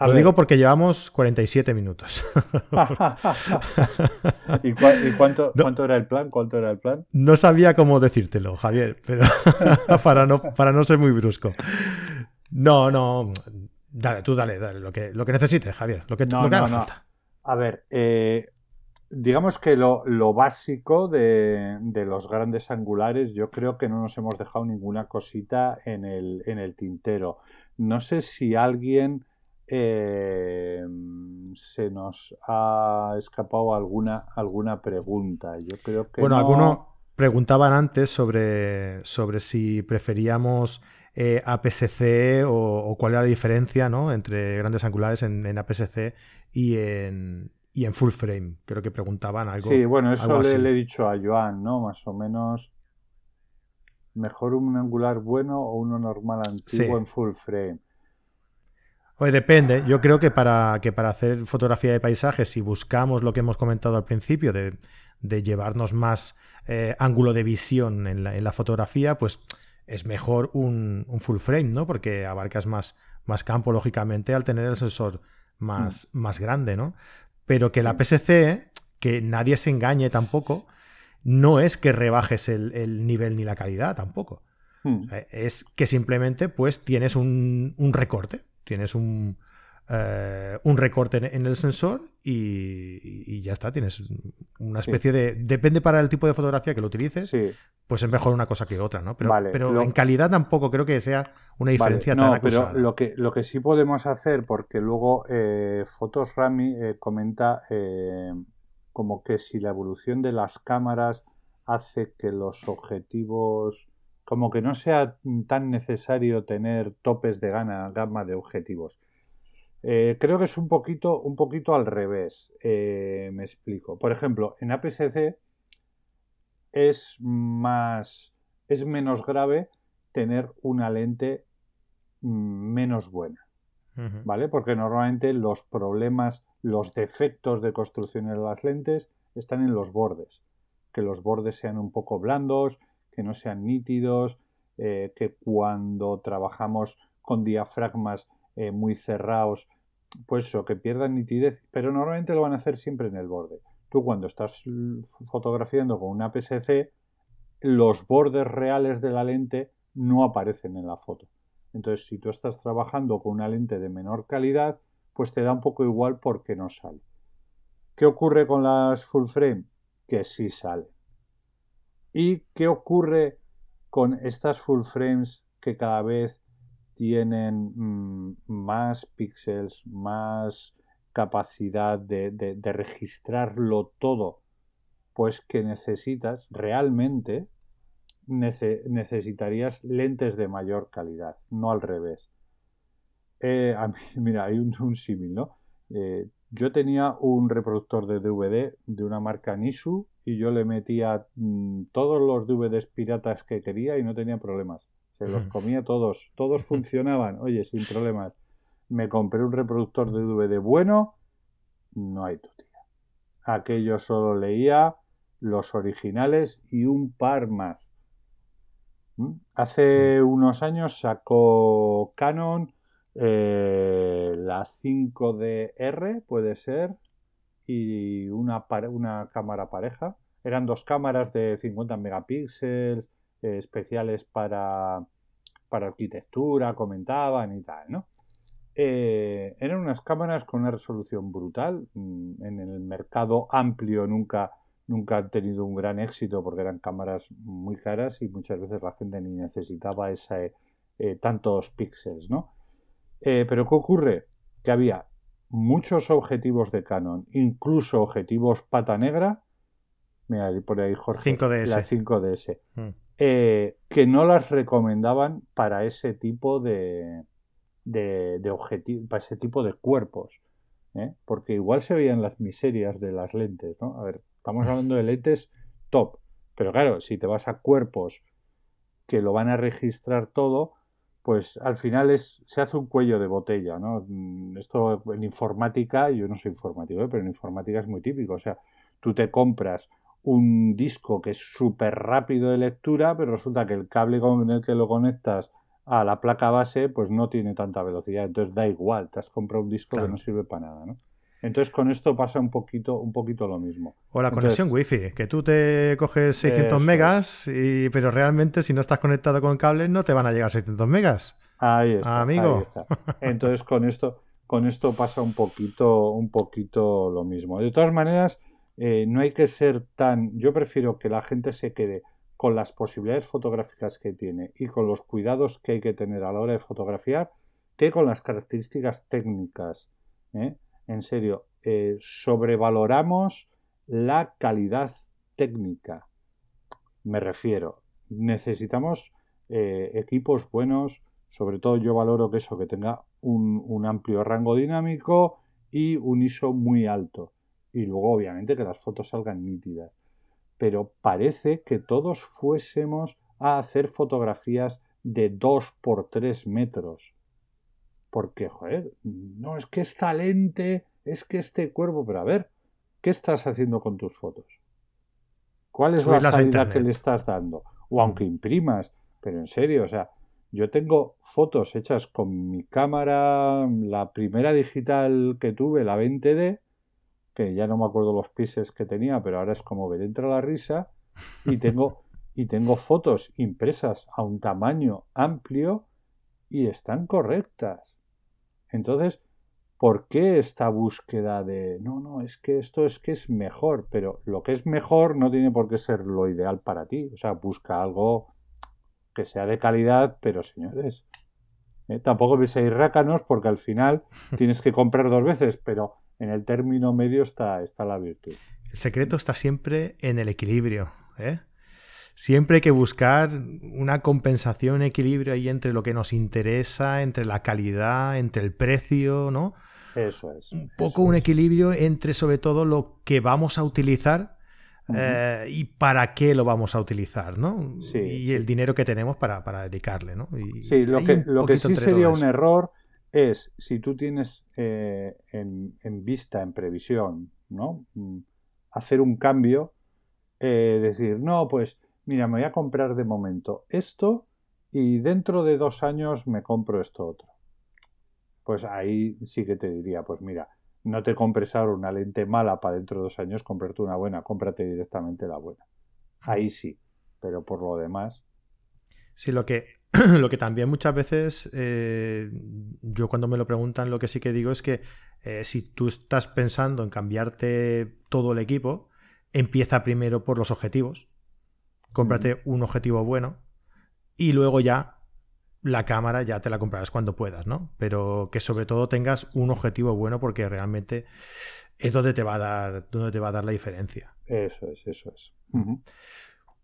Lo digo porque llevamos 47 minutos. ¿Y, cuánto, era el plan? ¿Cuánto era el plan? No sabía cómo decírtelo, Javier, pero para, no, para no ser muy brusco. No, no. Dale, tú dale, dale, lo que, lo que necesites, Javier, lo que, no, haga falta. A ver, eh, digamos que lo, básico de, de, los grandes angulares, yo creo que no nos hemos dejado ninguna cosita en el, en el tintero. No sé si alguien eh, se nos ha escapado alguna, alguna pregunta. Yo creo que. Bueno, algunos preguntaban antes sobre, sobre si preferíamos eh, APS-C o, cuál era la diferencia ¿no? entre grandes angulares en, en APS-C y en, y en full frame. Creo que preguntaban algo. Sí, bueno, eso le, he dicho a Joan, ¿no? Más o menos. Mejor un angular bueno o uno normal antiguo en full frame. Pues depende. Yo creo que para, que para hacer fotografía de paisajes, si buscamos lo que hemos comentado al principio, de, llevarnos más eh, ángulo de visión en la, fotografía, pues es mejor un, full frame, ¿no? Porque abarcas más, más campo, lógicamente, al tener el sensor más, mm. más grande, ¿no? Pero que la PSC, que nadie se engañe tampoco, no es que rebajes el, nivel ni la calidad tampoco. Mm. Es que simplemente pues tienes un recorte, tienes un, eh, un recorte en, el sensor y, ya está. Tienes una especie de. Depende para el tipo de fotografía que lo utilices, pues es mejor una cosa que otra, ¿no? Pero, pero en calidad tampoco creo que sea una diferencia tan no, Pero lo que, lo que sí podemos hacer, porque luego eh, Fotos Rami eh, comenta como que si la evolución de las cámaras hace que los objetivos como que no sea tan necesario tener topes de gana, gama de objetivos. Eh, creo que es un poquito, un poquito al revés. Eh, me explico. Por ejemplo, en APS-C es más. es menos grave tener una lente mm, menos buena. ¿Vale? Porque normalmente los problemas, los defectos de construcción de las lentes están en los bordes. Que los bordes sean un poco blandos, que no sean nítidos, eh, que cuando trabajamos con diafragmas eh, muy cerrados, pues eso, que pierdan nitidez, pero normalmente lo van a hacer siempre en el borde. Tú cuando estás fotografiando con una PSC, los bordes reales de la lente no aparecen en la foto. Entonces, si tú estás trabajando con una lente de menor calidad, pues te da un poco igual porque no sale. ¿Qué ocurre con las full frame? Que sí sale. ¿Y qué ocurre con estas full frames que cada vez tienen mm, más píxeles, más capacidad de, registrarlo todo, pues que necesitas realmente necesitarías lentes de mayor calidad, no al revés. Eh, mira, hay un, un símil, ¿no? Eh, yo tenía un reproductor de DVD de una marca Nisu y yo le metía mm, todos los DVDs piratas que quería y no tenía problemas. Se los comía todos, todos funcionaban, oye, sin problemas. Me compré un reproductor de DVD bueno, no hay tutía. Aquello solo leía los originales y un par más. ¿Mm? Hace unos años sacó Canon eh, la 5DR, puede ser, y una, una cámara pareja. Eran dos cámaras de 50 megapíxeles eh, especiales para, para arquitectura, comentaban y tal, ¿no? Eh, eran unas cámaras con una resolución brutal. Mm, en el mercado amplio nunca, nunca han tenido un gran éxito porque eran cámaras muy caras y muchas veces la gente ni necesitaba esa, eh, tantos píxeles, ¿no? pero ¿qué ocurre? Que había muchos objetivos de Canon, incluso objetivos pata negra. Mira, por ahí Jorge. 5DS. La 5DS. Eh, que no las recomendaban para ese tipo de, de, para ese tipo de cuerpos. ¿eh? Porque igual se veían las miserias de las lentes, ¿no? A ver, estamos hablando de lentes top. Pero claro, si te vas a cuerpos que lo van a registrar todo, pues al final es, se hace un cuello de botella, ¿no? Mm, esto en informática, yo no soy informático, ¿eh? pero en informática es muy típico. O sea, tú te compras un disco que es súper rápido de lectura, pero resulta que el cable con el que lo conectas a la placa base pues no tiene tanta velocidad, entonces da igual, te has comprado un disco que no sirve para nada, ¿no? Entonces con esto pasa un poquito, un poquito lo mismo. O la conexión wifi, que tú te coges 600 megas, y, pero realmente si no estás conectado con cable no te van a llegar 600 megas. Ahí está, amigo. Ahí está. Entonces con esto, con esto pasa un poquito, un poquito lo mismo. De todas maneras, eh, no hay que ser tan... Yo prefiero que la gente se quede con las posibilidades fotográficas que tiene y con los cuidados que hay que tener a la hora de fotografiar que con las características técnicas. ¿eh? En serio, eh, sobrevaloramos la calidad técnica. Me refiero, necesitamos equipos buenos, sobre todo yo valoro que eso, que tenga un amplio rango dinámico y un ISO muy alto y luego obviamente que las fotos salgan nítidas. Pero parece que todos fuésemos a hacer fotografías de 2 por 3 metros. Porque, joder, no es que esta lente, es que este cuerpo, pero a ver, ¿qué estás haciendo con tus fotos? ¿Cuál es la salida que le estás dando? O aunque imprimas, pero en serio, o sea, yo tengo fotos hechas con mi cámara, la primera digital que tuve, la 20D, que ya no me acuerdo los pises que tenía, pero ahora es como ver entra la risa, y tengo, y tengo fotos impresas a un tamaño amplio y están correctas. Entonces, ¿por qué esta búsqueda de no, no, es que esto es que es mejor, pero lo que es mejor no tiene por qué ser lo ideal para ti? O sea, busca algo que sea de calidad, pero señores, ¿eh? tampoco seáis rácanos porque al final tienes que comprar dos veces, pero en el término medio está, está la virtud. El secreto está siempre en el equilibrio. ¿eh? Siempre hay que buscar una compensación, un equilibrio ahí entre lo que nos interesa, entre la calidad, entre el precio, ¿no? Eso es. Un poco un equilibrio entre sobre todo lo que vamos a utilizar eh, y para qué lo vamos a utilizar, ¿no? y el dinero que tenemos para, dedicarle, ¿no? sí, lo que, lo que sí sería un error es si tú tienes eh, en, vista, en previsión, ¿no? Mm, hacer un cambio, eh, decir, no, pues mira, me voy a comprar de momento esto y dentro de dos años me compro esto otro. Pues ahí sí que te diría, pues mira, no te compres ahora una lente mala para dentro de dos años comprarte una buena, cómprate directamente la buena. Ahí sí, pero por lo demás. Sí, lo que, lo que también muchas veces eh, yo cuando me lo preguntan lo que sí que digo es que eh, si tú estás pensando en cambiarte todo el equipo, empieza primero por los objetivos, cómprate un objetivo bueno y luego ya la cámara ya te la comprarás cuando puedas, ¿no? Pero que sobre todo tengas un objetivo bueno porque realmente es donde te va a dar, donde te va a dar la diferencia. Eso es, eso es.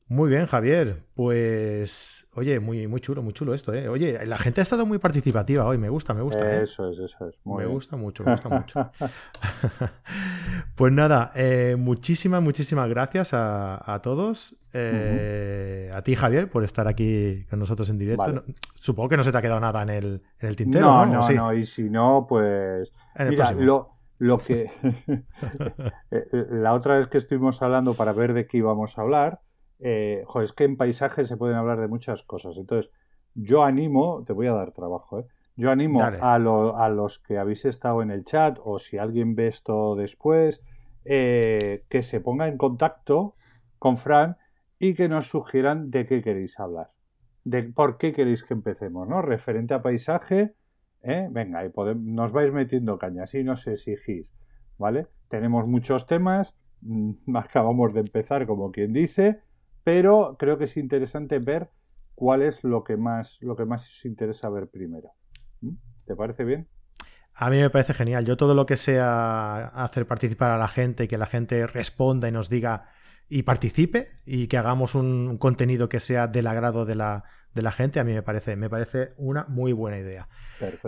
Muy bien, Javier. Pues, oye, muy, muy chulo, muy chulo esto, ¿eh? Oye, la gente ha estado muy participativa hoy, me gusta, me gusta. ¿eh? Eso es, eso es. me gusta mucho, me gusta mucho. pues nada, eh, muchísimas, muchísimas gracias a, todos. Eh, a ti, Javier, por estar aquí con nosotros en directo. supongo que no se te ha quedado nada en el, en el tintero. No, no, no, y si no, pues. Mira, lo, lo que. la otra vez que estuvimos hablando para ver de qué íbamos a hablar eh, es que en paisaje se pueden hablar de muchas cosas. Entonces, yo animo, te voy a dar trabajo, ¿eh? yo animo a, a, los que habéis estado en el chat o si alguien ve esto después, eh, que se ponga en contacto con Fran y que nos sugieran de qué queréis hablar. De por qué queréis que empecemos, ¿no? Referente a paisaje, ¿eh? venga, y nos vais metiendo caña, así nos exigís, ¿vale? Tenemos muchos temas, mm, acabamos de empezar, como quien dice, pero creo que es interesante ver cuál es lo que más, lo que más os interesa ver primero. ¿Mm? ¿Te parece bien? A mí me parece genial. Yo todo lo que sea hacer participar a la gente, y que la gente responda y nos diga y participe y que hagamos un contenido que sea del agrado de la, de la gente, a mí me parece, me parece una muy buena idea.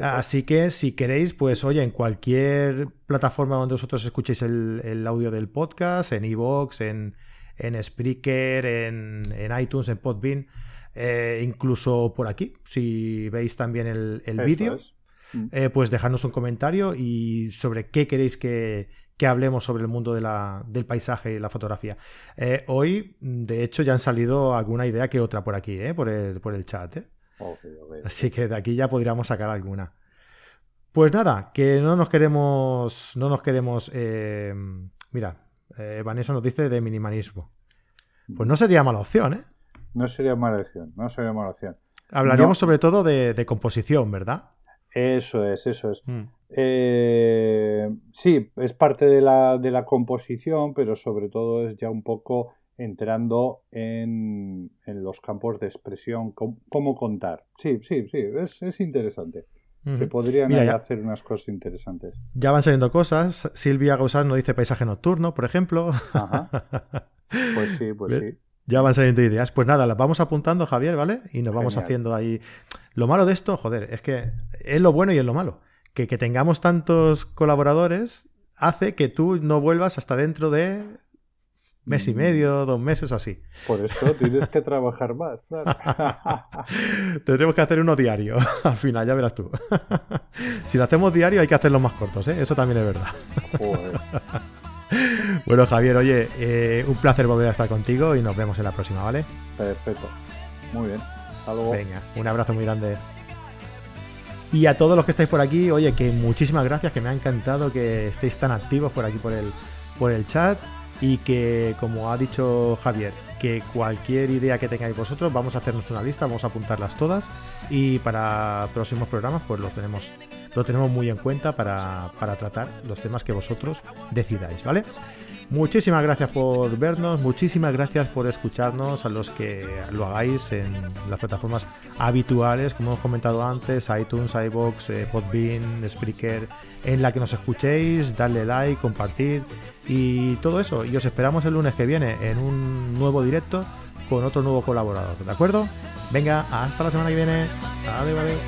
Así que si queréis, pues oye, en cualquier plataforma donde vosotros escuchéis el, el audio del podcast, en iVoox, en, en Spreaker, en, iTunes, en Podbean, eh, incluso por aquí, si veis también el, vídeo, mm. eh, pues dejadnos un comentario y sobre qué queréis que, hablemos sobre el mundo del paisaje y la fotografía. Eh, hoy, de hecho, ya han salido alguna idea que otra por aquí, por, el, por el chat. Así que de aquí ya podríamos sacar alguna. Pues nada, que no nos queremos. No nos queremos. mira, eh, Vanessa nos dice de minimalismo. Pues no sería mala opción, ¿eh? No sería mala opción, no sería mala opción. Hablaríamos sobre todo de, composición, ¿verdad? Eso es, eso es. Mm. Eh, sí, es parte de la, de la, composición, pero sobre todo es ya un poco entrando en, los campos de expresión, cómo, contar. Sí, sí, sí, es, es interesante. Se podrían hacer unas cosas interesantes. Ya van saliendo cosas. Silvia Gausán nos dice paisaje nocturno, por ejemplo. Pues sí, pues sí. Ya van saliendo ideas. Pues nada, las vamos apuntando, Javier, ¿vale? Y nos vamos haciendo ahí. Lo malo de esto, joder, es que es lo bueno y es lo malo. Que, que tengamos tantos colaboradores hace que tú no vuelvas hasta dentro de mes y medio, dos meses o así. Por eso tienes que trabajar más. Tendremos que hacer uno diario. Al final, ya verás tú. si lo hacemos diario, hay que hacerlo más cortos, ¿eh? Eso también es verdad. bueno, Javier, oye, eh, un placer volver a estar contigo y nos vemos en la próxima, ¿vale? Perfecto. Muy bien. Hasta luego. Venga, un abrazo muy grande. Y a todos los que estáis por aquí, oye, que muchísimas gracias, que me ha encantado que estéis tan activos por aquí por el, por el chat y que, como ha dicho Javier, que cualquier idea que tengáis vosotros, vamos a hacernos una lista, vamos a apuntarlas todas y para próximos programas pues lo tenemos, lo tenemos muy en cuenta para, para tratar los temas que vosotros decidáis, ¿vale? Muchísimas gracias por vernos, muchísimas gracias por escucharnos a los que lo hagáis en las plataformas habituales, como hemos comentado antes, iTunes, iBox, eh, Podbean, Spreaker, en la que nos escuchéis, darle like, compartir y todo eso. Y os esperamos el lunes que viene en un nuevo directo con otro nuevo colaborador, ¿de acuerdo? Venga, hasta la semana que viene. Adiós, adiós.